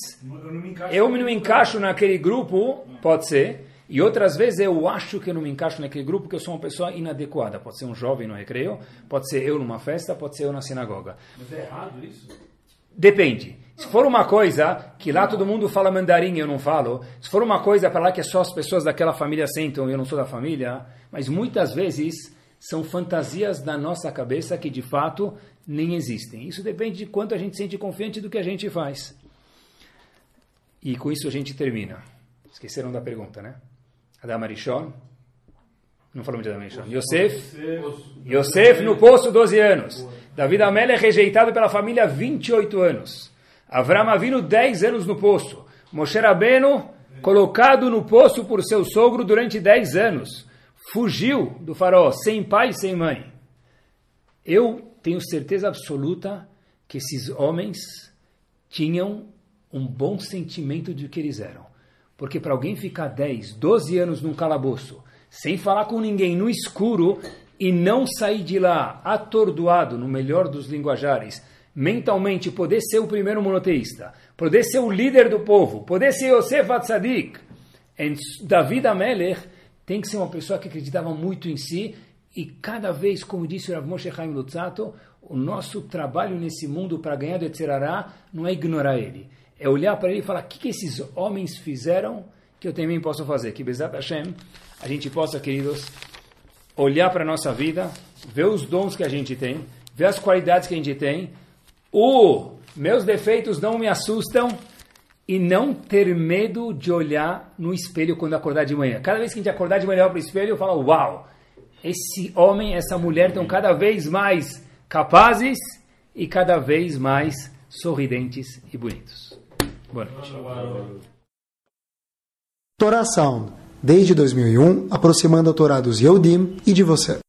eu não me encaixo naquele grupo, pode ser, e outras vezes eu acho que eu não me encaixo naquele grupo porque eu sou uma pessoa inadequada. Pode ser um jovem no recreio, pode ser eu numa festa, pode ser eu na sinagoga. Mas é errado isso? Depende. Se for uma coisa que lá todo mundo fala mandarim e eu não falo, se for uma coisa para lá que é só as pessoas daquela família sentam e eu não sou da família, mas muitas vezes são fantasias da nossa cabeça que de fato nem existem. Isso depende de quanto a gente sente confiante do que a gente faz. E com isso a gente termina. Esqueceram da pergunta, né? Adam Arishon. Não falamos de Adam Arishon. Yosef. Yosef no poço 12 anos. David Amel é rejeitado pela família 28 anos. Avram Avinu 10 anos no poço. Moshe Rabbeinu colocado no poço por seu sogro durante 10 anos. Fugiu do faraó, sem pai sem mãe. Eu tenho certeza absoluta que esses homens tinham um bom sentimento de que eles eram. Porque para alguém ficar 10, 12 anos num calabouço, sem falar com ninguém, no escuro, e não sair de lá atordoado, no melhor dos linguajares, mentalmente poder ser o primeiro monoteísta, poder ser o líder do povo, poder ser Yosef Atzadik, David Amelech tem que ser uma pessoa que acreditava muito em si e cada vez, como disse o Rav Moshe Chaim Lutzato, o nosso trabalho nesse mundo para ganhar do Etzerará não é ignorar ele, é olhar para ele e falar, o que, que esses homens fizeram que eu também posso fazer? Que Bezat Hashem, a gente possa, queridos, olhar para a nossa vida, ver os dons que a gente tem, ver as qualidades que a gente tem, o meus defeitos não me assustam e não ter medo de olhar no espelho quando acordar de manhã. Cada vez que a gente acordar de manhã para o espelho, eu falo, uau, esse homem, essa mulher estão cada vez mais capazes e cada vez mais sorridentes e bonitos. Boa noite. Torá Sound, desde 2001, aproximando a Torá dos Yehudim e de você.